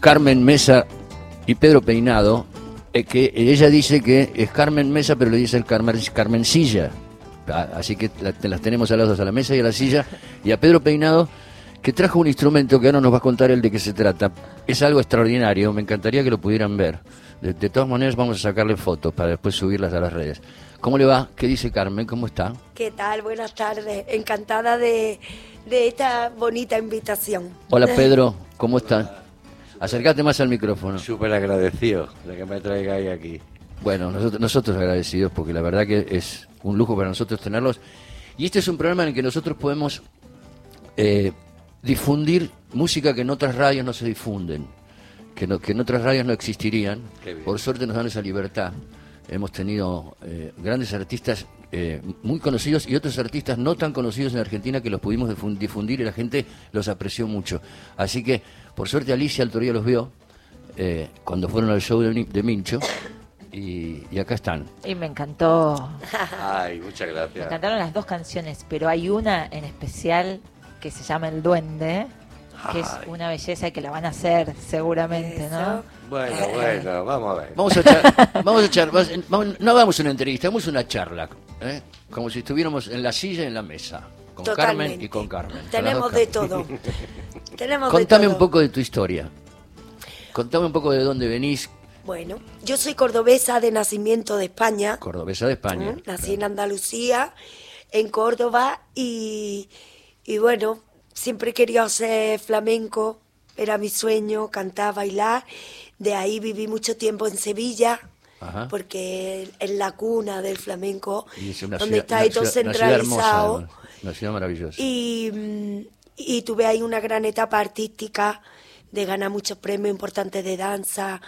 Carmen Mesa y Pedro Peinado, eh, que ella dice que es Carmen Mesa, pero le dice el Carmen, Carmencilla. Ah, Así que la- te las tenemos a las dos, a la mesa y a la silla. Y a Pedro Peinado, que trajo un instrumento que ahora nos va a contar él de qué se trata. Es algo extraordinario, me encantaría que lo pudieran ver. De, de todas maneras, vamos a sacarle fotos para después subirlas a las redes. ¿Cómo le va? ¿Qué dice Carmen? ¿Cómo está? ¿Qué tal? Buenas tardes. Encantada de, de esta bonita invitación. Hola Pedro, ¿cómo está? Acércate más al micrófono. Súper agradecido de que me traigáis aquí. Bueno, nosotros, nosotros agradecidos porque la verdad que es un lujo para nosotros tenerlos. Y este es un programa en el que nosotros podemos eh, difundir música que en otras radios no se difunden, que, no- que en otras radios no existirían. Por suerte nos dan esa libertad. Hemos tenido eh, grandes artistas eh, muy conocidos y otros artistas no tan conocidos en Argentina que los pudimos difun- difundir y la gente los apreció mucho. Así que, por suerte, Alicia Altoría los vio eh, cuando fueron al show de, de Mincho y, y acá están. Y me encantó. Ay, muchas Me gracias. encantaron las dos canciones, pero hay una en especial que se llama El Duende, que es una belleza que la van a hacer seguramente, ¿no? Bueno, bueno, vamos a ver. Vamos a echar, vamos a echar, vas- vamos- no vamos a una entrevista, vamos a una charla, ¿eh? como si estuviéramos en la silla y en la mesa, con Carmen y con Carmen. Tenemos de todo. Tenemos Contame de todo. un poco de tu historia. Contame un poco de dónde venís, Bueno, yo soy cordobesa de nacimiento de España. cordobesa de España. ¿Mm? Nací en Andalucía, en Córdoba, y, y bueno, siempre querido hacer flamenco, era mi sueño, cantar, bailar. De ahí viví mucho tiempo en Sevilla, Ajá. porque es la cuna del flamenco, es donde ciudad- está ahí todo ciudad- una ciudad hermosa, centralizado. una ciudad maravillosa. Y, mm, y tuve ahí una gran etapa artística de ganar muchos premios importantes de danza,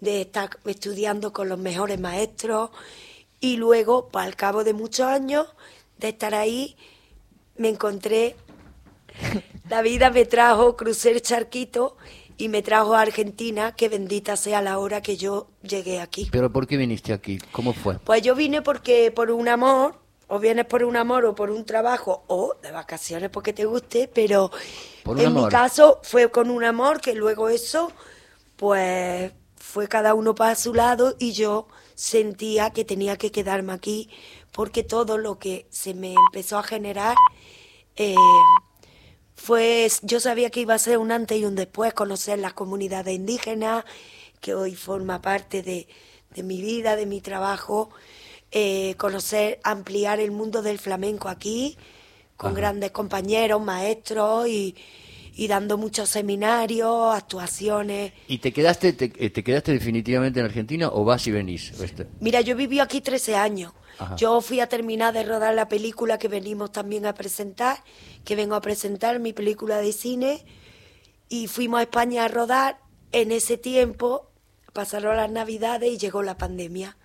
de estar estudiando con los mejores maestros y luego, pues, al cabo de muchos años de estar ahí, me encontré, la vida me trajo, crucé el charquito y me trajo a Argentina, que bendita sea la hora que yo llegué aquí. Pero ¿por qué viniste aquí? ¿Cómo fue? Pues yo vine porque por un amor, o vienes por un amor o por un trabajo, o de vacaciones porque te guste, pero en mi caso fue con un amor que luego eso, pues fue cada uno para su lado y yo sentía que tenía que quedarme aquí porque todo lo que se me empezó a generar eh, fue, yo sabía que iba a ser un antes y un después, conocer las comunidades indígenas, que hoy forma parte de, de mi vida, de mi trabajo, eh, conocer, ampliar el mundo del flamenco aquí, con grandes compañeros, maestros y, y dando muchos seminarios, actuaciones. ¿Y te quedaste, te, eh, te quedaste definitivamente en Argentina o vas y venís? Mira, yo viví aquí 13 años. Ajá. Yo fui a terminar de rodar la película que venimos también a presentar, que vengo a presentar mi película de cine, y fuimos a España a rodar. En ese tiempo pasaron las navidades y llegó la pandemia.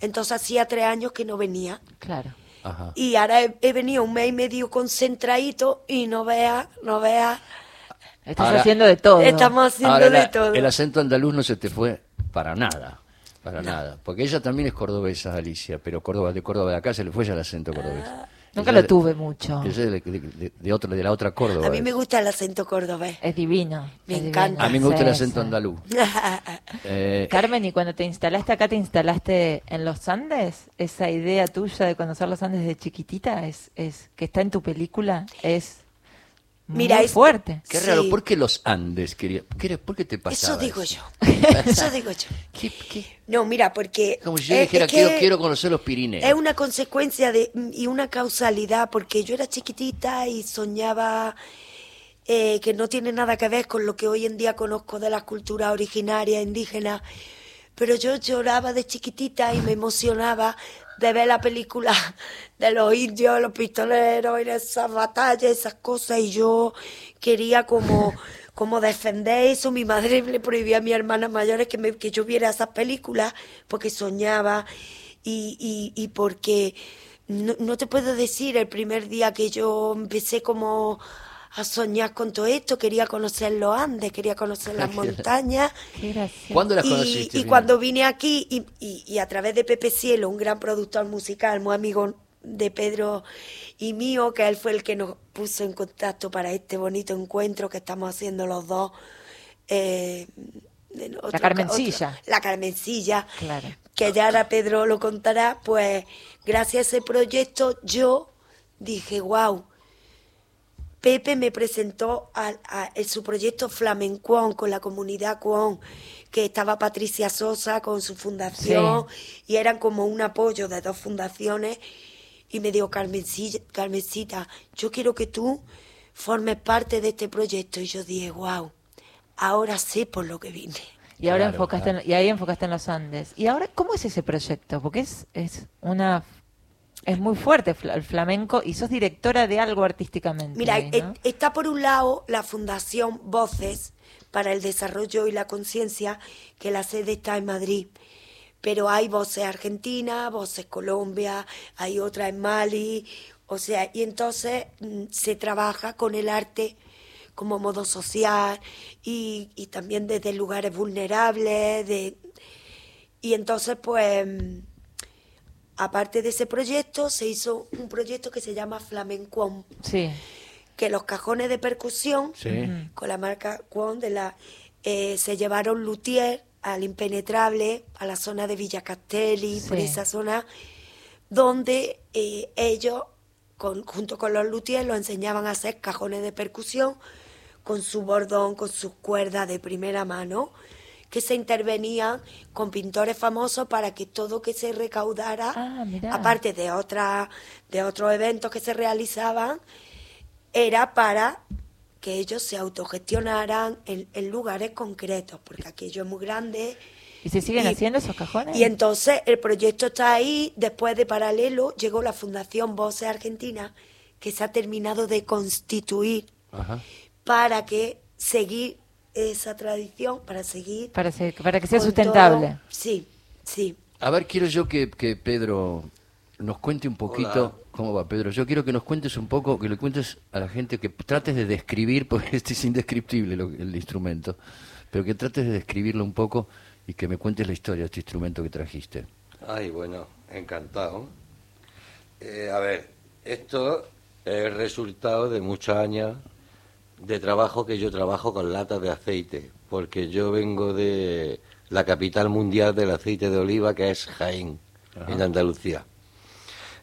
Entonces hacía tres años que no venía. Claro. Ajá. Y ahora he, he venido un mes y medio concentradito y no veas, no veas, Estás Ahora- haciendo de todo. estamos haciendo Ahora, de la- todo. el acento andaluz no se te fue para nada, para nada. Porque ella también es cordobesa, Alicia, pero Córdoba, de Córdoba de acá se le fue ya el acento cordobés. Nunca Ella lo tuve mucho. es de, de- de- de otro- de la otra Córdoba. A mí me gusta el acento cordobés. Es divino. Me es encanta. divino. A mí me gusta el acento sí. andaluz. Eh, Carmen, ¿y cuando te instalaste acá, te instalaste en los Andes? ¿Esa idea tuya de conocer los Andes de chiquitita es, es que está en tu película? Es Mira, muy es- fuerte. qué Sí. raro, ¿por qué los Andes? Quería, ¿qué era- ¿Por qué te pasaba Eso digo eso? yo. Eso digo yo. ¿Qué- qué? No, mira, porque... Como si yo es- dijera, quiero, quiero conocer los Pirineos. Es una consecuencia de, y una causalidad, porque yo era chiquitita y soñaba eh, que no tiene nada que ver con lo que hoy en día conozco de las culturas originarias indígenas, pero yo lloraba de chiquitita y me emocionaba de ver la película de los indios, los pistoleros y esas batallas, esas cosas, y yo quería como, como defender eso. Mi madre le prohibía a mis hermanas mayores que, me- que yo viera esas películas porque soñaba y, y, y porque no, no te puedo decir el primer día que yo empecé como a soñar con todo esto, quería conocer los Andes, quería conocer las montañas. ¿Cuándo las Y, conociste? y Fina? cuando vine aquí, y, y- y a través de Pepe Cielo, un gran productor musical, muy amigo de Pedro y mío, que él fue el que nos puso en contacto para este bonito encuentro que estamos haciendo los dos, eh, otro- Carmencilla. otro- la Carmencilla. Claro. Que ya ahora Pedro lo contará. Pues gracias a ese proyecto yo dije, wow. Pepe me presentó a, su proyecto Flamencuón con la comunidad Cuón, que estaba Patricia Sosa con su fundación y eran como un apoyo de dos fundaciones. Y me dijo, Carmencilla, Carmencita, yo quiero que tú formes parte de este proyecto. Y yo dije, wow, ahora sé por lo que vine. Y ahora Claro, enfocaste claro. en- y ahí enfocaste en los Andes. ¿Y ahora cómo es ese proyecto? Porque es, es una es muy fuerte el flamenco y sos directora de algo artísticamente. Mira, ahí, e- ¿no? está por un lado la Fundación Voces para el Desarrollo y la Conciencia, que la sede está en Madrid. Pero hay voces Argentina, voces Colombia, hay otra en Mali, o sea, y entonces mm, se trabaja con el arte como modo social y, y también desde lugares vulnerables, de, y entonces pues mm, aparte de ese proyecto se hizo un proyecto que se llama Flamencuón Sí. que los cajones de percusión Sí. con la marca Kwon de la eh, se llevaron luthier al impenetrable a la zona de Villa Castelli por Sí. esa zona donde eh, ellos con- junto con los luthiers lo enseñaban a hacer cajones de percusión con su bordón con sus cuerdas de primera mano que se intervenían con pintores famosos para que todo que se recaudara Ah, aparte de otras de otros eventos que se realizaban era para que ellos se autogestionaran en, en lugares concretos, porque aquello es muy grande. ¿Y se siguen Y- haciendo esos cajones? Y entonces el proyecto está ahí, después de paralelo llegó la Fundación Voces Argentina, que se ha terminado de constituir Ajá. para que seguir esa tradición, para seguir... para, se- para que sea sustentable. todo. Sí, sí. A ver, quiero yo que, que Pedro nos cuente un poquito Hola. cómo va, Pedro. Yo quiero que nos cuentes un poco, que le cuentes a la gente, que trates de describir, porque este es indescriptible lo- el instrumento, pero que trates de describirlo un poco y que me cuentes la historia de este instrumento que trajiste. Ay, bueno, encantado. Eh, a ver, esto es resultado de muchos años de trabajo que yo trabajo con latas de aceite, porque yo vengo de la capital mundial del aceite de oliva, que es Jaén, en Andalucía.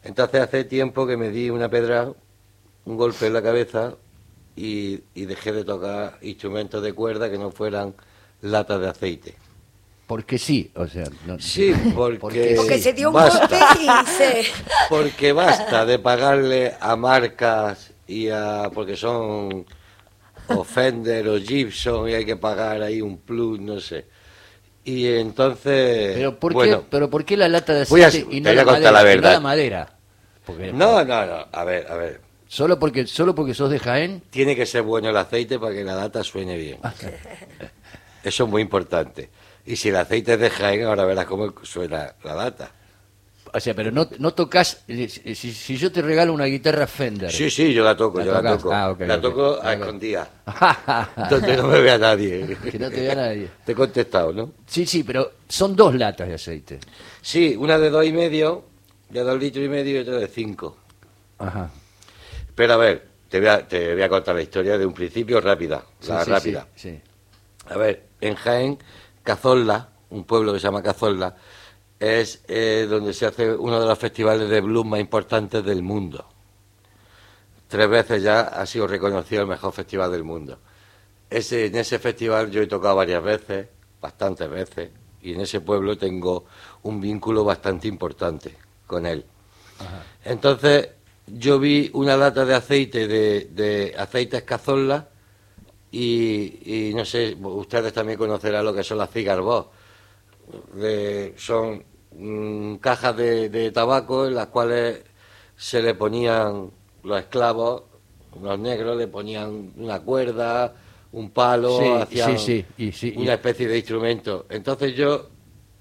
Entonces hace tiempo que me di una pedra, un golpe en la cabeza y, y dejé de tocar instrumentos de cuerda que no fueran latas de aceite. Porque sí, o sea... no- Sí, porque, Porque Porque se dio un basta. golpe y se... Porque basta de pagarle a marcas y a. porque son o Fender o Gibson y hay que pagar ahí un plus, no sé. Y entonces. Pero ¿por, qué, bueno, pero ¿por qué la lata de a- aceite y te no voy la a contar madera? la y no verdad. la madera? Porque- no, no, no. A ver, a ver. Solo porque, solo porque sos de Jaén. Tiene que ser bueno el aceite para que la lata suene bien. Eso es muy importante. Y si el aceite es de Jaén, ahora verás cómo suena la lata. O sea, pero no, no tocas. eh, Si, si yo te regalo una guitarra Fender. Sí, sí, yo la toco, ¿La yo la toco. Ah, la toco a escondidas. Donde no me vea nadie. Que no te vea nadie. Te he contestado, ¿no? sí, sí, pero son dos latas de aceite. Sí, una de dos y medio, de dos litros y medio y otra de cinco. Ajá. Pero a ver, te voy a, te voy a contar la historia de un principio rápida, Sí, la sí, rápida. sí, sí. A ver, en Jaén, Cazorla, un pueblo que se llama Cazorla, es eh, donde se hace uno de los festivales de blues más importantes del mundo. Tres veces ya ha sido reconocido el mejor festival del mundo. Ese, en ese festival yo he tocado varias veces, bastantes veces, y en ese pueblo tengo un vínculo bastante importante con él. Entonces, yo vi una lata de aceite, de, de aceite Cazorla, y, y no sé, ustedes también conocerán lo que son las cigarbos. De, son mm, cajas de, de tabaco en las cuales se le ponían los esclavos, los negros le ponían una cuerda, un palo, Sí, hacían sí, sí, y sí, y- una especie de instrumento. Entonces yo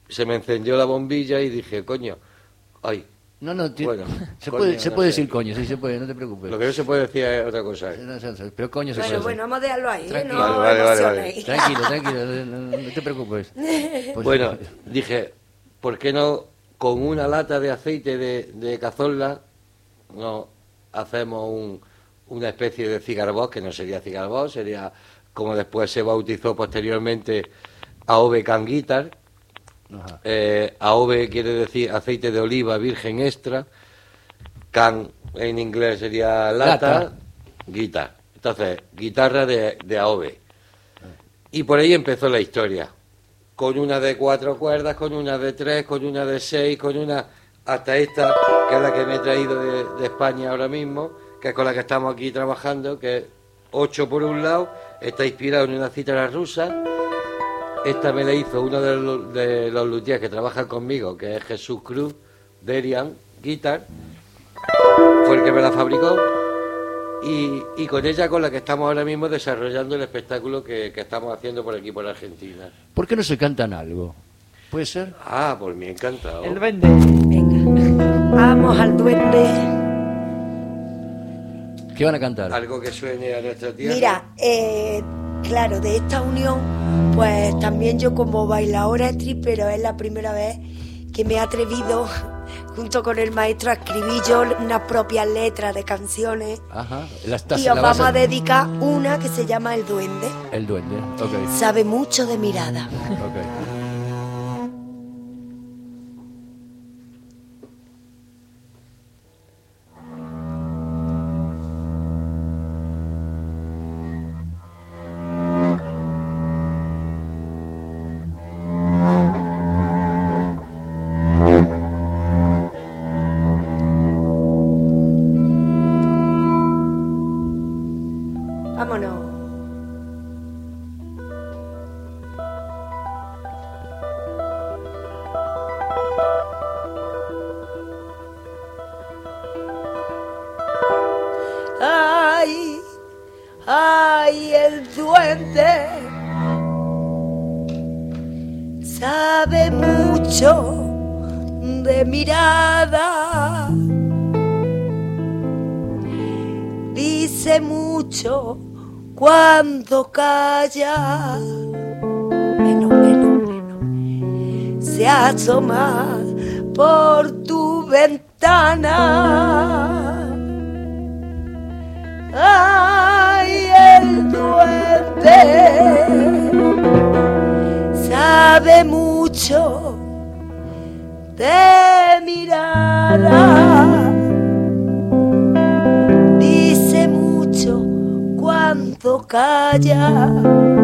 se me encendió la bombilla y dije, coño, ay, No, no, Bueno, se coño, puede, se no puede decir coño, sí se puede, no te preocupes. lo que no se puede decir es otra cosa. ¿eh? No, no, no, Pero coño se Bueno, puede bueno, vamos a dejarlo ahí, ¿eh? Tranquilo. No Vale, vale, vale, vale. emocionéis. Tranquilo, tranquilo, no, no- no te preocupes. Pues- Bueno, dije, ¿por qué no con una lata de aceite de, de cazorla no hacemos un- una especie de cigarbós, que no sería cigarbós, sería como después se bautizó posteriormente AOVE Can Guitar. Eh, AOVE quiere decir aceite de oliva virgen extra. Can en inglés sería lata. Lata. Guitar. Entonces, guitarra de, de AOVE. Y por ahí empezó la historia. Con una de cuatro cuerdas, con una de tres, con una de seis, con una. hasta esta, que es la que me he traído de, España ahora mismo, que es con la que estamos aquí trabajando, que es ocho por un lado, está inspirado en una cítara rusa. Esta me la hizo uno de los, de que trabajan conmigo, que es Jesús Cruz, Derian Guitar. Fue el que me la fabricó. Y, y con ella con la que estamos ahora mismo desarrollando el espectáculo que, que estamos haciendo por aquí, por Argentina. ¿Por qué no se cantan algo? ¿Puede ser? Ah, por mí encantado. El duende. Venga, vamos al duende. ¿Qué van a cantar? Algo que suene a nuestra tierra. Mira, eh, claro, de esta unión, pues también yo como bailadora stripper, es la primera vez que me he atrevido, junto con el maestro, a escribir yo unas propias letras de canciones. Ajá. Las Y os vamos a dedicar una que se llama El Duende. El duende. Ok. Sabe mucho de mirada. ok. Dice mucho cuando calla. Se asoma por tu ventana. Ay, el duende sabe mucho de mirada calla.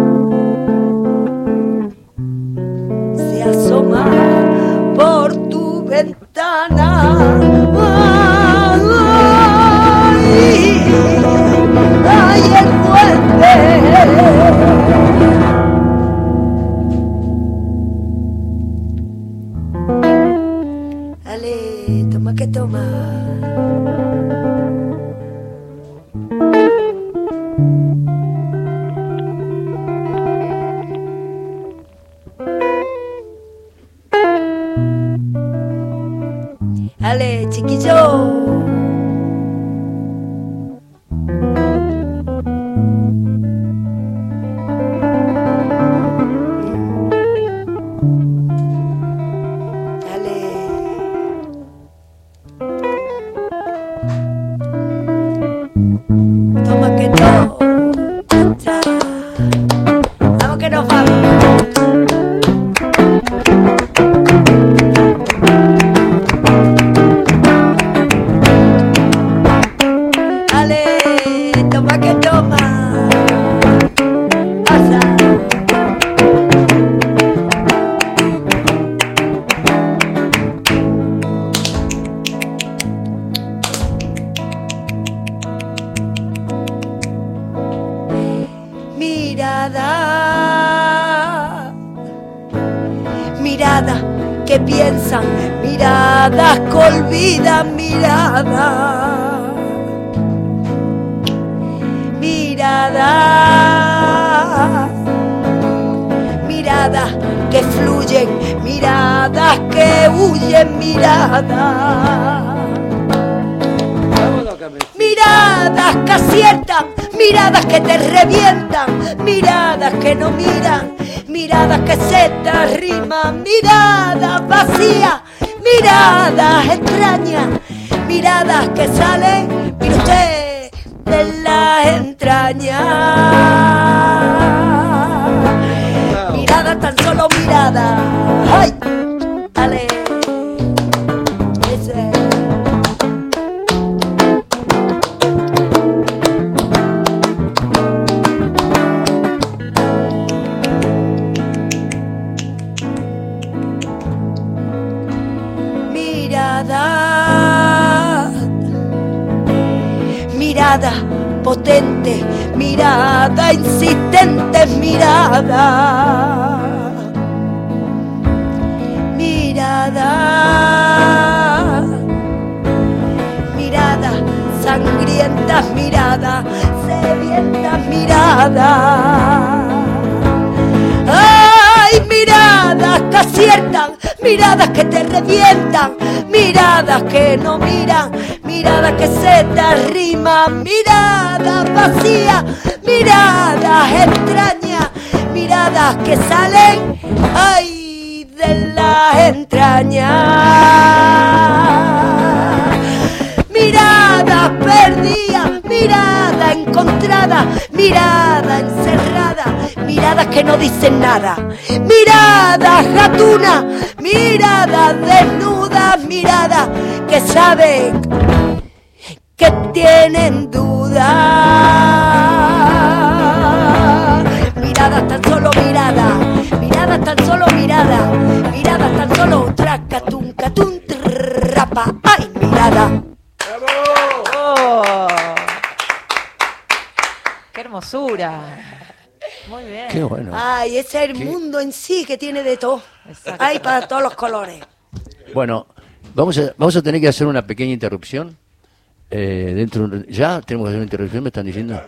Dale, chiquillo. Dale. Carmencita. Miradas que aciertan, miradas que te revientan, miradas que no miran, miradas que se te arriman, miradas vacías, miradas extrañas, miradas que salen, usted, de las entrañas. Mirada tan solo mirada. ¡Ay! ¡Ale! Mirada potente, mirada insistente, mirada. Mirada, mirada, sangrientas miradas, sedientas miradas. ¡Ay, miradas que! Miradas que te revientan, miradas que no miran, miradas que se te arriman, miradas vacías, miradas extrañas, miradas que salen, ay, de las entrañas. Mirada perdida, mirada encontrada, mirada encerrada, miradas que no dicen nada, miradas gatuna, miradas desnudas, miradas que saben que tienen dudas. Miradas tan solo miradas, miradas tan solo miradas, miradas tan solo tracatun, catun, trapa, hermosura! Muy bien. Qué bueno. Ay, ese es el mundo en sí que tiene de todo. Exacto. Hay para todos los colores. Bueno, vamos a, vamos a tener que hacer una pequeña interrupción. Eh, dentro de un- ya tenemos que hacer una interrupción, me están diciendo.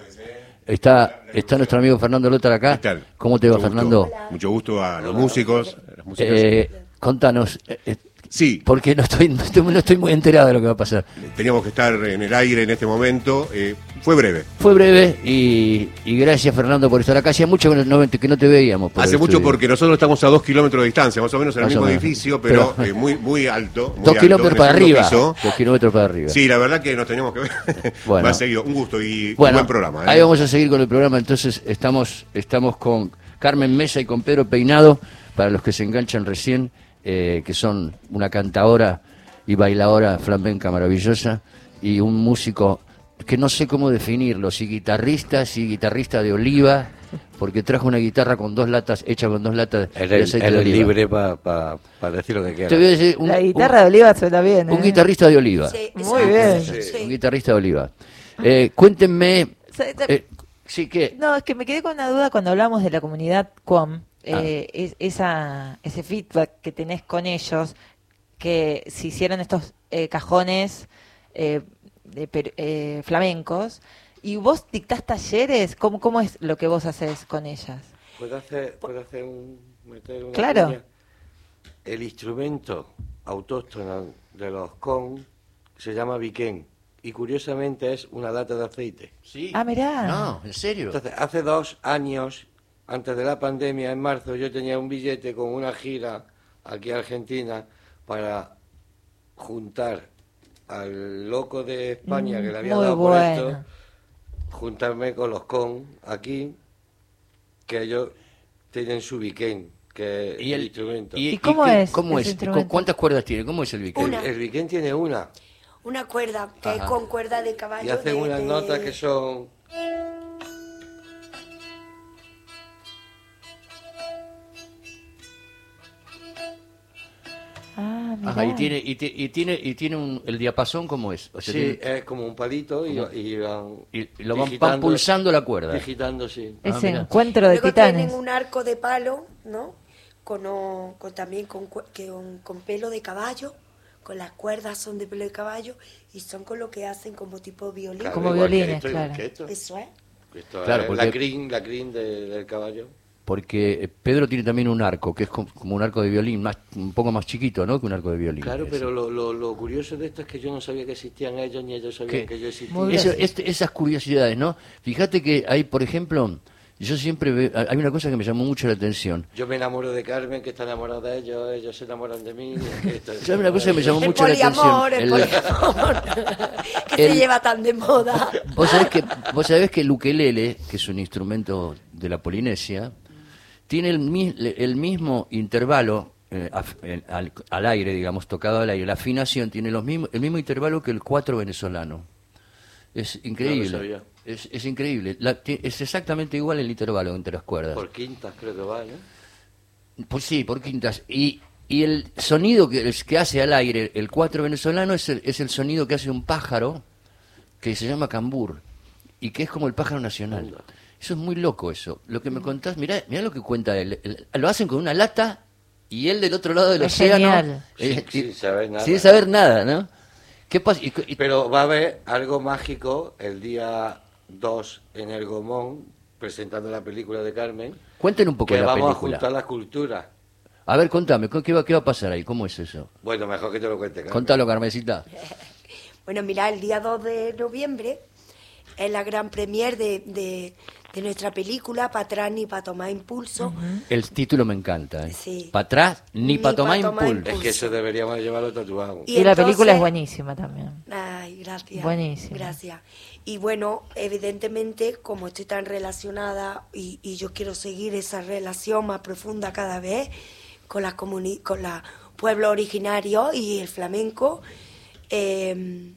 Está, está nuestro amigo Fernando Lotar acá. ¿Qué tal? ¿Cómo te va, Mucho Fernando? gusto. Mucho gusto a los músicos. a las músicas. Eh, contanos, eh, eh, sí, porque no estoy, no, estoy, no estoy muy enterado de lo que va a pasar. teníamos que estar en el aire en este momento. eh, fue breve. Fue breve y, y gracias Fernando por estar acá. Hacía mucho que no, que no te veíamos. por Hace mucho estudio. porque nosotros estamos a dos kilómetros de distancia, más o menos en el Más mismo edificio, pero, Pero- eh, muy muy alto. muy Dos alto, kilómetros para arriba. piso. Dos kilómetros para arriba. Sí, la verdad que nos teníamos que ver Bueno. más seguido. Un gusto y Bueno, un buen programa. ¿eh? ahí vamos a seguir con el programa. Entonces estamos, estamos con Carmen Mesa y con Pedro Peinado, para los que se enganchan recién, eh, que son una cantadora y bailadora flamenca maravillosa y un músico que no sé cómo definirlo, si guitarrista, si guitarrista de oliva, porque trajo una guitarra con dos latas, hecha con dos latas de de oliva. libre para decir lo que Te voy a quieras. decir un, La un- guitarra de oliva suena bien. un ¿eh? guitarrista de oliva. Sí, Muy bien. sí. Un guitarrista de oliva. Eh, cuéntenme. Eh, sí, que. No, es que me quedé con una duda cuando hablamos de la comunidad QOM, Ah. eh, es- esa, ese feedback que tenés con ellos, que se hicieron estos eh, cajones eh, de eh, flamencos, y vos dictás talleres, ¿Cómo, ¿cómo es lo que vos haces con ellas? ¿Puedo hacer, puedo hacer un, meter una Claro. cuña? El instrumento autóctono de los con se llama biquén y curiosamente es una lata de aceite. Sí. Ah, mirá. No, en serio. Entonces, hace dos años, antes de la pandemia, en marzo, yo tenía un billete con una gira aquí a Argentina para juntar al loco de España que le había Muy dado por esto, juntarme con los con aquí, que ellos tienen su biquén, que es ¿Y, el, instrumento. ¿Y cómo qué- es ¿Cómo es? ¿Cuántas cuerdas tiene? ¿Cómo es el biquén? Una. El biquén tiene una Una cuerda que es con cuerda de caballo. y hacen de- unas de- notas que son... Ajá, y tiene, y, y tiene, y tiene un, el diapasón, ¿cómo es? O sea, Sí, tiene- es como un palito y, y van... y, lo van, van pulsando la cuerda. Digitando, sí. Ah, Ese mira. encuentro de Luego titanes. tienen un arco de palo, ¿no? Con, o- con también con, con, con pelo de caballo, con las cuerdas son de pelo de caballo y son con lo que hacen como tipo violín. Claro, Como violines, claro. Eso es. Esto Claro, es porque- la crin, la crin de- del caballo. Porque Pedro tiene también un arco, que es com- como un arco de violín, más, un poco más chiquito, ¿no? Que un arco de violín. Claro, Ese. pero lo, lo, lo curioso de esto es que yo no sabía que existían ellos ni ellos sabían ¿Qué? que yo existía. Eso- este- esas curiosidades, ¿no? Fíjate que hay, por ejemplo, yo siempre veo, hay una cosa que me llamó mucho la atención. Yo me enamoro de Carmen, que está enamorada de ellos, ellos se enamoran de mí. ¿Sabes una cosa que me llamó El mucho la poliamor, el atención? poliamor. que el- se lleva tan de moda. Vos sabés que, vos sabés que el ukelele, que es un instrumento de la Polinesia, tiene el, el mismo intervalo eh, al, al aire, digamos, tocado al aire. La afinación tiene los mismos, el mismo intervalo que el cuatro venezolano. Es increíble. es, es increíble. La- es exactamente igual el intervalo entre las cuerdas. Por quintas creo que va, ¿no? Pues sí, por quintas. Y, y el sonido que, que hace al aire el cuatro venezolano es el, es el sonido que hace un pájaro que se llama cambur y que es como el pájaro nacional. Eso es muy loco eso. Lo que me contás, mirá, mirá lo que cuenta él. El- lo hacen con una lata y él del otro lado del Es océano. genial. eh, Sin- sin saber nada. Sin saber nada, ¿no? ¿Qué pasa? Y- y- Pero va a haber algo mágico el día 2 en el Gomón, presentando la película de Carmen, cuenten un poco que de la vamos a película. juntar las culturas. A ver, contame, ¿qué va, ¿qué va a pasar ahí? ¿Cómo es eso? Bueno, mejor que te lo cuente, Carmen. Contalo, Carmencita. Bueno, mira, el día 2 de noviembre es la gran premier de, de, de nuestra película, para atrás ni para tomar impulso. El título me encanta. ¿eh? Sí. Para atrás ni Ni para pa' tomar tomar impulso. Es que eso deberíamos llevarlo tatuado. Y Y, la película es buenísima también. Ay, gracias. Buenísimo. Gracias. Y bueno, evidentemente, como estoy tan relacionada y, y yo quiero seguir esa relación más profunda cada vez con la comuni con la pueblo originario y el flamenco, eh,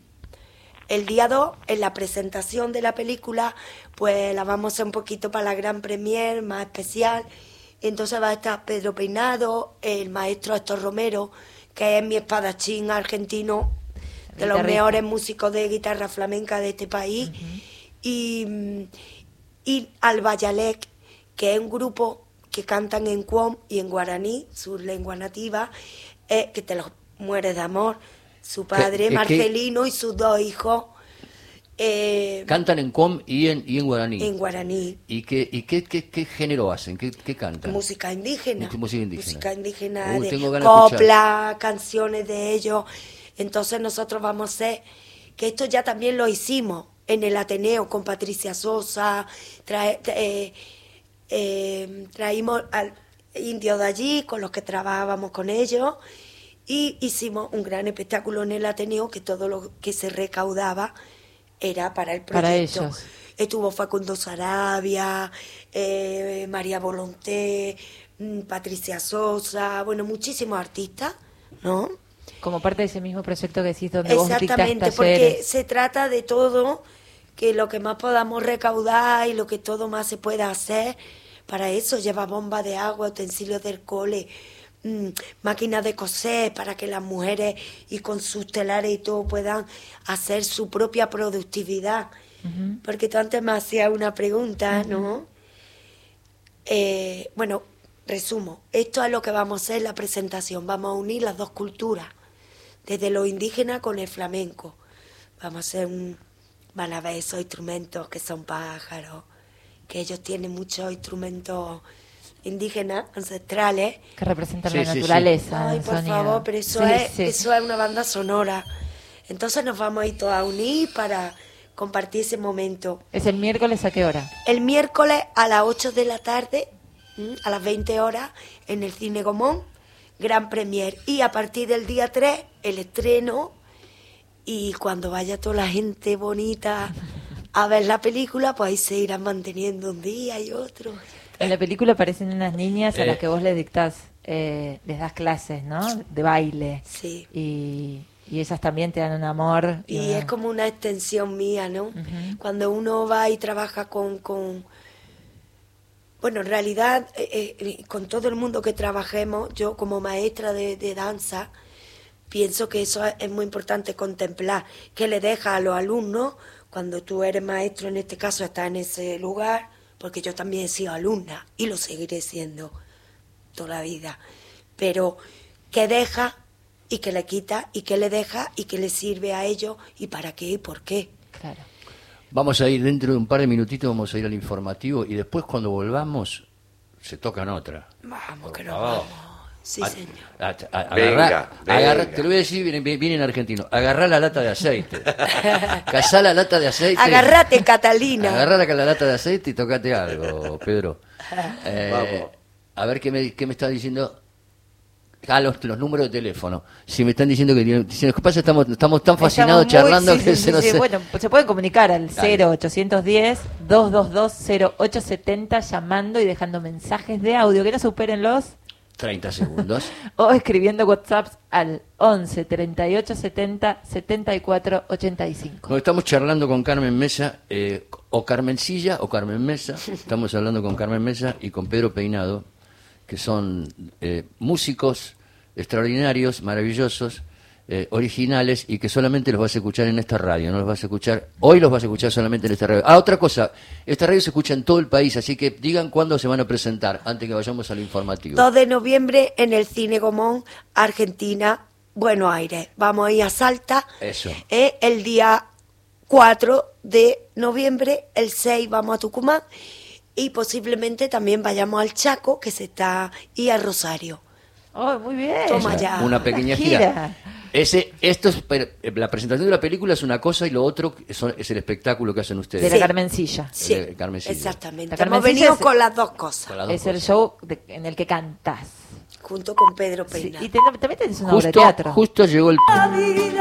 el día 2, en la presentación de la película, pues la vamos a hacer un poquito para la gran premier, más especial. Entonces va a estar Pedro Peinado, el maestro Héctor Romero, que es mi espadachín argentino, de los mejores músicos de guitarra flamenca de este país. Y, mm, y Alba Yalek, que es un grupo que cantan en cuom y en guaraní, su lengua nativa, eh, que te los mueres de amor. Su padre, que- Marcelino, y sus dos hijos eh, Cantan en com y en, y en guaraní. en guaraní. ¿Y qué, y qué, qué, qué género hacen? ¿Qué, qué cantan? Música indígena. Música- indígena. Música indígena Uy, de copla, canciones de ellos. Entonces nosotros vamos a hacer, que esto ya también lo hicimos en el Ateneo con Patricia Sosa, trae- eh, eh, traímos al indio de allí con los que trabajábamos con ellos y hicimos un gran espectáculo en el Ateneo que todo lo que se recaudaba era para el proyecto. Para ellos. Estuvo Facundo Sarabia, eh, María Volonté, mm, Patricia Sosa, bueno, muchísimos artistas, ¿no? Como parte de ese mismo proyecto que decís donde vos Exactamente, porque se trata de todo, que lo que más podamos recaudar y lo que todo más se pueda hacer, para eso lleva bomba de agua, utensilios del cole, mm, máquinas de coser para que las mujeres y con sus telares y todo puedan hacer su propia productividad. Porque tú antes me hacías una pregunta, ¿no? Eh, bueno, resumo, esto es lo que vamos a hacer en la presentación, vamos a unir las dos culturas, desde lo indígena con el flamenco. Vamos a hacer un, van a ver esos instrumentos que son pájaros, que ellos tienen muchos instrumentos indígenas, ancestrales. Que representan Sí, la sí, sí. naturaleza. Ay, por sonido. favor, pero eso, Sí, es, sí. eso es una banda sonora. Entonces nos vamos a ir todos a unir para compartir ese momento. ¿Es el miércoles a qué hora? El miércoles a las 8 de la tarde, a las 20 horas, en el Cine Gomón, Gran Premier. Y a partir del día 3, el estreno. Y cuando vaya toda la gente bonita a ver la película, pues ahí se irán manteniendo un día y otro. En la película aparecen unas niñas a Eh. las que vos les dictás, eh, les das clases, ¿no? De baile. Sí. Y, y ellas también te dan un amor. Y una- es como una extensión mía, ¿no? Cuando uno va y trabaja con, con bueno, en realidad, eh, eh, con todo el mundo que trabajemos, yo como maestra de, de danza, pienso que eso es, muy importante contemplar, que le deja a los alumnos, cuando tú eres maestro, en este caso estás en ese lugar, porque yo también he sido alumna y lo seguiré siendo toda la vida, pero que deja y que le quita y que le deja y que le sirve a ellos y para qué y por qué. Claro. Vamos a ir dentro de un par de minutitos, vamos a ir al informativo y después cuando volvamos se tocan otra. Vamos, que nos vamos. Sí, A- señor. a- a- Venga, agarrá- venga. agarrá- te lo voy a decir, viene, viene en argentino. Agarrá la lata de aceite. Cazá la lata de aceite. Agarrate, Catalina. Agarrá la, la lata de aceite y tocate algo, Pedro. Eh, Vamos. A ver qué me, qué me está diciendo. a los, los números de teléfono. Si me están diciendo que diciendo, ¿qué pasa? Estamos, estamos tan fascinados Estamos muy- charlando sí, que sí, se nos... sí, Bueno, pues se pueden comunicar al Dale. 0810-222-0870 llamando y dejando mensajes de audio que no superen los 30 segundos. o escribiendo WhatsApp al 11 38 70 74 85. Nos estamos charlando con Carmen Mesa, eh, o Carmencilla o Carmen Mesa. Estamos hablando con Carmen Mesa y con Pedro Peinado, que son eh, músicos extraordinarios, maravillosos, eh, originales y que solamente los vas a escuchar en esta radio. No los vas a escuchar, hoy los vas a escuchar solamente en esta radio. Ah, otra cosa, esta radio se escucha en todo el país, así que digan cuándo se van a presentar, antes que vayamos al informativo. 2 de noviembre en el Cine Gomón, Argentina, Buenos Aires. Vamos a ir a Salta. Eso. Eh, el día 4 de noviembre, el 6 vamos a Tucumán y posiblemente también vayamos al Chaco, que se está, y a Rosario. Oh, muy bien. Toma ya. Una pequeña gira. Ese, esto es, per- la presentación de la película es una cosa y lo otro son- es el espectáculo que hacen ustedes. De la Sí. Carmencilla. Sí, de Carmencilla. exactamente. La Hemos venido es- con las dos cosas, Con las dos Es el show de- en el que cantas. junto con Pedro Sí, Peina. y te- también tenés una obra de Justo, teatro. justo llegó el...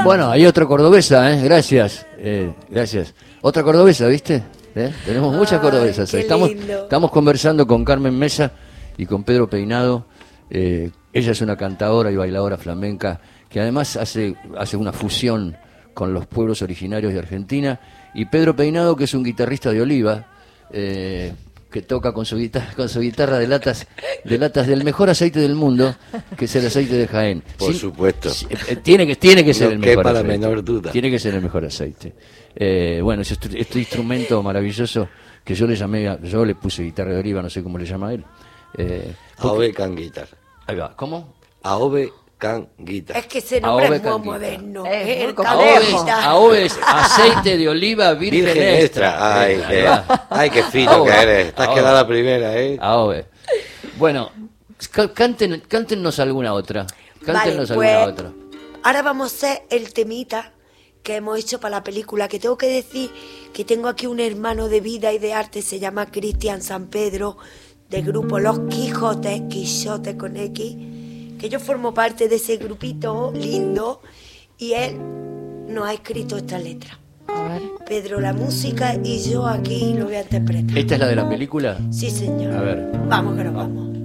Bueno, hay otra cordobesa, ¿eh? Gracias, eh, gracias. Otra cordobesa, ¿viste? ¿Eh? Tenemos muchas Ay, cordobesas. qué Estamos, lindo. estamos conversando con Carmen Mesa y con Pedro Peinado. Eh, ella es una cantadora y bailadora flamenca que además hace, hace una fusión con los pueblos originarios de Argentina. Y Pedro Peinado, que es un guitarrista de Oliva, eh, que toca con su guitarra, con su guitarra de latas, de latas del mejor aceite del mundo, que es el aceite de Jaén. Por supuesto. Sí, eh, tiene que tiene que ser No el mejor la aceite. menor duda. Tiene que ser el mejor aceite. Eh, bueno, estru- este instrumento maravilloso que yo le llamé, yo le puse guitarra de oliva, no sé cómo le llama él. Eh, porque- guitar. Ahí va, ¿cómo? Aove can guitar. Es que ese nombre Aove es muy Canguita. moderno. Es eh, muy. Aove es, Canguita. Aove es aceite de oliva virgen, Virgen extra. Ay, Eh, ahí qué, va. ay, qué fino Aove. que eres. Te has Aove. quedado la primera, ¿eh? Aove. Bueno, ca- canten, cántennos alguna otra. Cántennos Vale, alguna pues, otra. Ahora vamos a hacer el temita que hemos hecho para la película, que tengo que decir que tengo aquí un hermano de vida y de arte, se llama Cristian San Pedro, del grupo Los Quijotes, Quijote con X, que yo formo parte de ese grupito lindo y él nos ha escrito esta letra. A ver. Pedro la música y yo aquí lo voy a interpretar. ¿Esta es la de la película? Sí, señor. A ver. Vamos, que nos vamos.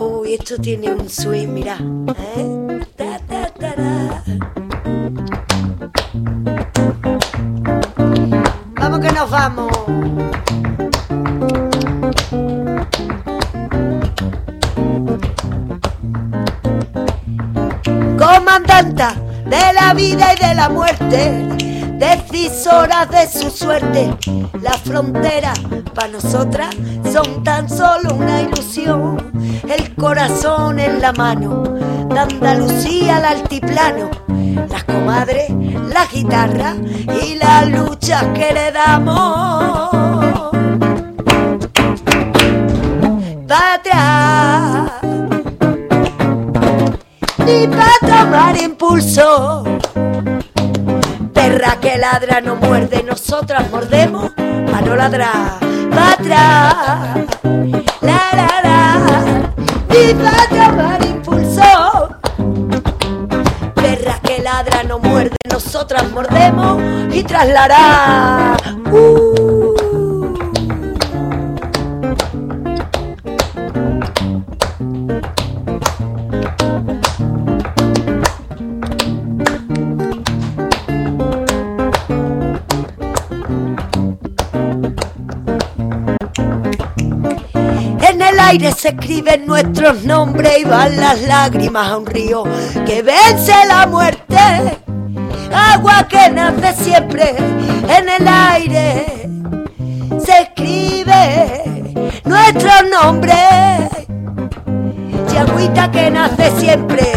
Uy, esto tiene un swing, mira. ¿Eh? Ta, ta, tará. Vamos que nos vamos. Comandanta de la vida y de la muerte, decisoras de su suerte. Las fronteras para nosotras son tan solo una ilusión. El corazón en la mano, de Andalucía al altiplano. Las comadres, la guitarra y las luchas que le damos. Ni para tomar impulso. Perra que ladra no muerde, nosotras mordemos para no ladrar. Pa' atrás, la la la, ni para tomar impulso. Perra que ladra no muerde, nosotras mordemos y traslará. Uh. Se escriben nuestros nombres y van las lágrimas a un río que vence la muerte. Agua que nace siempre en el aire. Se escribe nuestro nombre. Y agüita que nace siempre.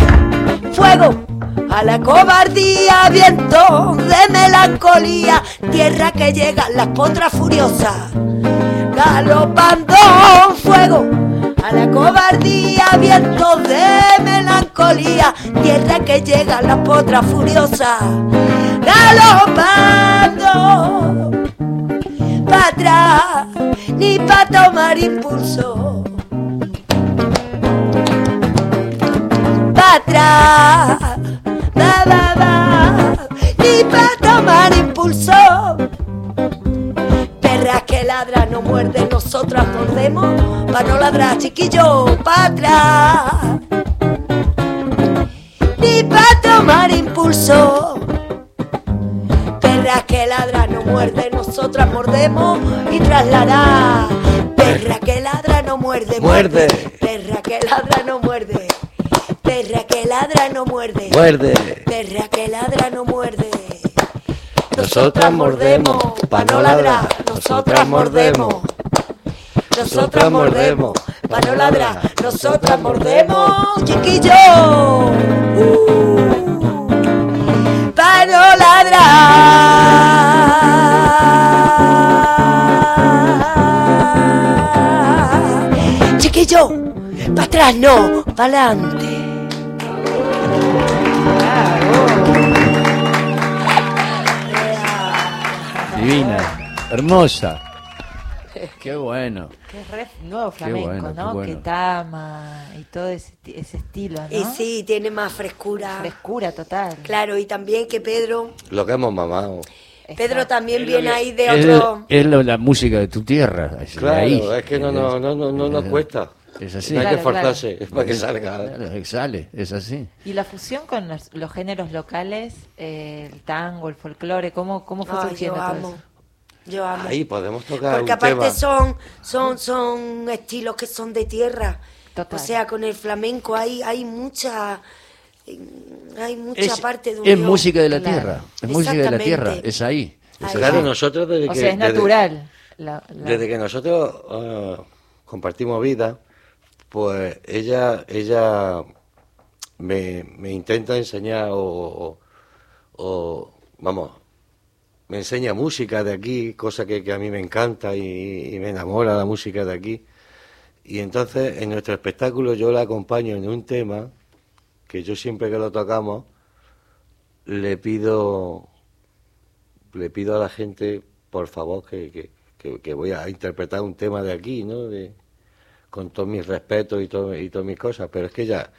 Fuego a la cobardía, viento de melancolía. Tierra que llegan las potras furiosas galopando fuego la cobardía, viento de melancolía, tierra que llega a la potra furiosa, galopando para atrás, ni para tomar impulso. Para atrás, va, va, va, ni para tomar impulso ladra no muerde, nosotras mordemos para no ladrar, chiquillo, para atrás. Ni para tomar impulso. Perra que ladra no muerde, nosotras mordemos y traslará. Perra que ladra no muerde, muerde. Perra que ladra no muerde. Perra que ladra no muerde. Muerde. Perra que ladra no muerde. Nosotras mordemos, pa' no ladrar. Nosotras mordemos. Nosotras mordemos, pa' no ladrar. Nosotras mordemos, chiquillo. Uh, pa' no ladrar. Chiquillo, pa' atrás no, pa' adelante. Divina, hermosa. Qué bueno. Que es re nuevo flamenco, bueno, qué ¿no? bueno. Que tama y todo ese, ese estilo, ¿no? Y sí, tiene más frescura. Frescura total. Claro, y también que Pedro, Lo que hemos mamado. Pedro también viene ahí de Es, otro... es la, música de tu tierra. Claro, ahí. es que no, no, no, no, no nos cuesta. Es así. No hay que Claro, claro. esforzarse para que salga. Claro, es sale, es así. Y la fusión con los, los géneros locales, eh, el tango, el folclore, ¿cómo, cómo fue Ay, surgiendo yo todo amo, eso? yo amo. Ahí podemos tocar Porque un aparte tema. son, son, son estilos que son de tierra. Total. O sea, con el flamenco hay, hay mucha, hay mucha Es, parte de es unión. música de la Claro. tierra. Es música de la tierra. Es ahí. Es. Claro, nosotros desde O que... sea, es desde- natural. la- la- Desde que nosotros eh, compartimos vida, pues ella, ella me, me intenta enseñar o, vamos, me enseña música de aquí, cosa que, a mí me encanta y, me enamora la música de aquí. Y entonces en nuestro espectáculo yo la acompaño en un tema que yo siempre que lo tocamos le pido le pido a la gente, por favor, que, que, que- que voy a interpretar un tema de aquí, ¿no? De, con todos mis respetos y, todo, y todas mis cosas, pero es que ella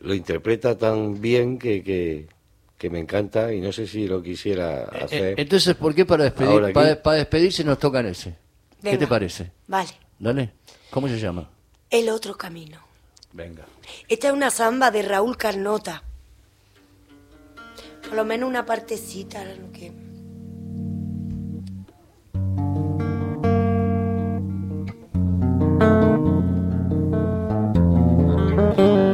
lo interpreta tan bien que, que, que me encanta y no sé si lo quisiera Eh, hacer. Entonces, ¿por qué para, despedir, para, para despedirse nos tocan ese? ¿Qué te parece? Vale, Dale. ¿Cómo se llama? el otro camino. Venga. Esta es una samba de Raúl Carnota. Por lo menos una partecita. era lo que...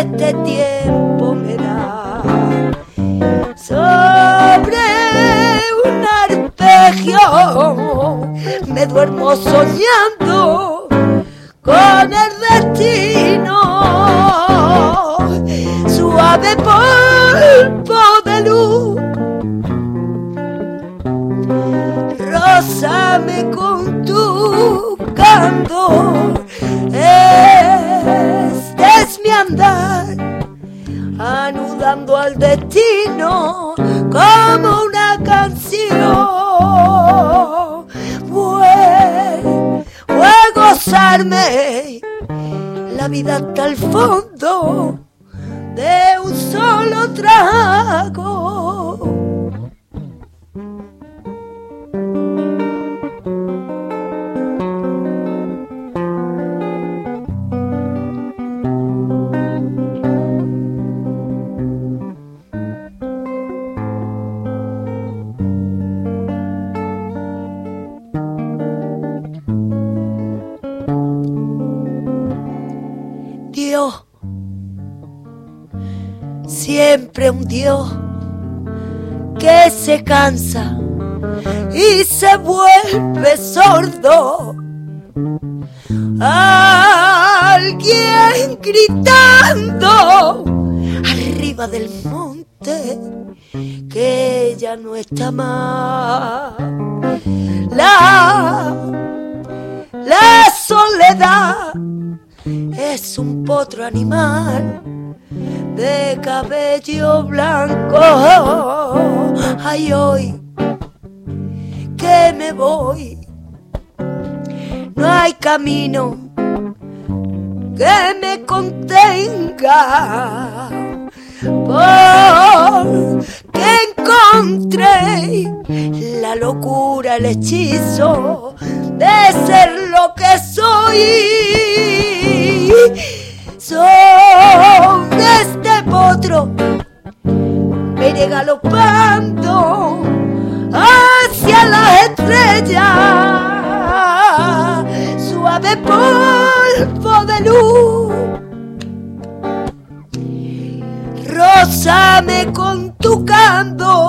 este tiempo me da sobre un arpegio. Me duermo soñando con el destino. Suave polvo de luz Rózame con tu candor andar anudando al destino como una canción. Vuelvo a gozarme la vida hasta el fondo de un solo trago. Siempre un Dios que se cansa y se vuelve sordo. Alguien gritando arriba del monte que ya no está más. La, la soledad es un potro animal de cabello blanco. Ay, hoy que me voy, no hay camino que me contenga. Porque encontré la locura, el hechizo de ser lo que soy. Sobre este potro. Me galopando hacia las estrellas, suave polvo de luz. Rózame con tu canto,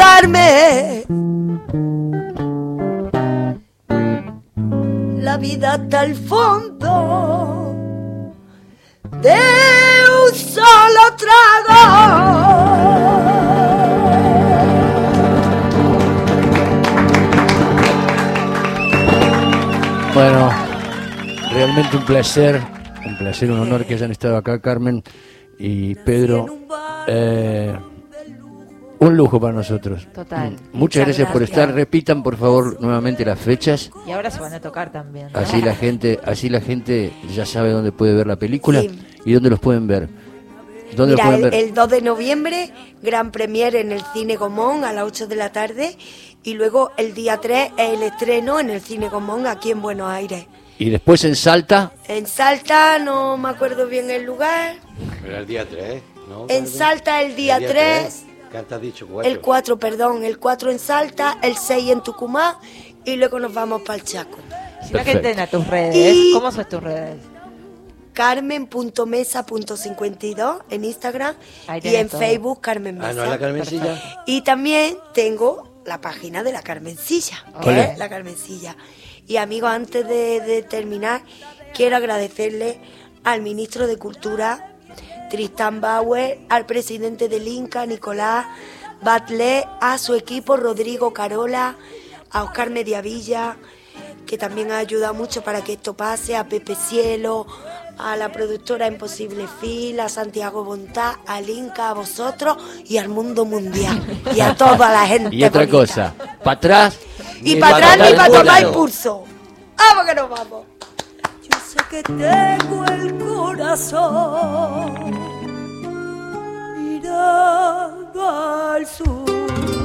a gozarme la vida hasta el fondo de un solo trago. Bueno, realmente un placer, un placer, un honor que hayan estado acá, Carmen y Pedro. Eh, un lujo para nosotros. Total. Mm, Muchas gracias por estar. Repitan por favor nuevamente las fechas. Y ahora se van a tocar también. ¿no? Así la gente, así la gente ya sabe dónde puede ver la película Sí. y dónde los pueden ver. ¿Dónde Mira, los pueden el, ver? el 2 de noviembre, gran premier en el Cine Gomón a las 8 de la tarde. Y luego el día 3 es el estreno en el Cine Gomón aquí en Buenos Aires. Y después en Salta, En Salta, no me acuerdo bien el lugar. Era el día 3, ¿no? En Salta el día 3, ¿Qué te has dicho? Cuatro. el 4, perdón, el 4 en Salta, el 6 en Tucumán y luego nos vamos para el Chaco. Si gente en tus redes, Y- ¿cómo son tus redes? Carmen.mesa.52 en Instagram y en todo. Facebook Carmen Ah, Mesa. ¿no es la Carmencilla? Y también tengo la página de la Carmencilla, es la Carmencilla. Y amigos, antes de, de terminar, quiero agradecerle al ministro de Cultura, Tristan Bauer, al presidente del Inca, Nicolás Batlé, a su equipo, Rodrigo Carola, a Oscar Mediavilla, que también ha ayudado mucho para que esto pase, a Pepe Cielo, a la productora Imposible Fil, a Santiago Bontá, al Inca, a vosotros y al mundo mundial. Y a toda la gente. y otra bonita. cosa, para atrás, Y para pa' atrás ni para tomar el pulso. ¡Vamos que nos vamos! Que tengo el corazón mirando al sur.